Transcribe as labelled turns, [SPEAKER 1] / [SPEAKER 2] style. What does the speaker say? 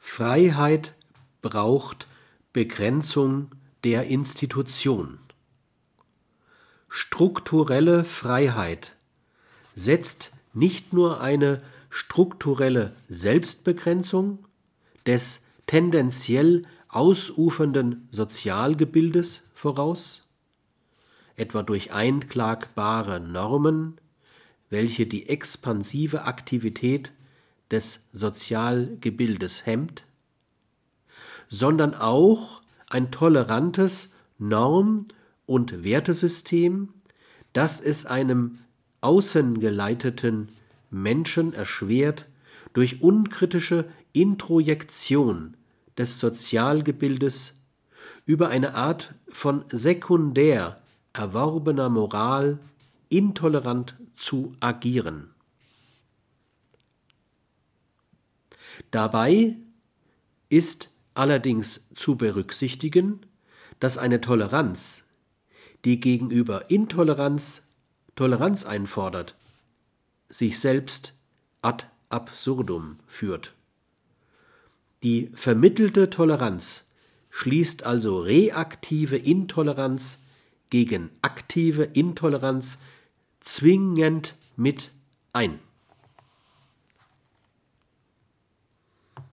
[SPEAKER 1] Freiheit braucht Begrenzung der Institution. Strukturelle Freiheit setzt nicht nur eine strukturelle Selbstbegrenzung des tendenziell ausufernden Sozialgebildes voraus, etwa durch einklagbare Normen, welche die expansive Aktivität des Sozialgebildes hemmt, sondern auch ein tolerantes Norm- und Wertesystem, das es einem außengeleiteten Menschen erschwert, durch unkritische Introjektion des Sozialgebildes über eine Art von sekundär erworbener Moral intolerant zu agieren. Dabei ist allerdings zu berücksichtigen, dass eine Toleranz, die gegenüber Intoleranz Toleranz einfordert, sich selbst ad absurdum führt. Die vermittelte Toleranz schließt also reaktive Intoleranz gegen aktive Intoleranz zwingend mit ein.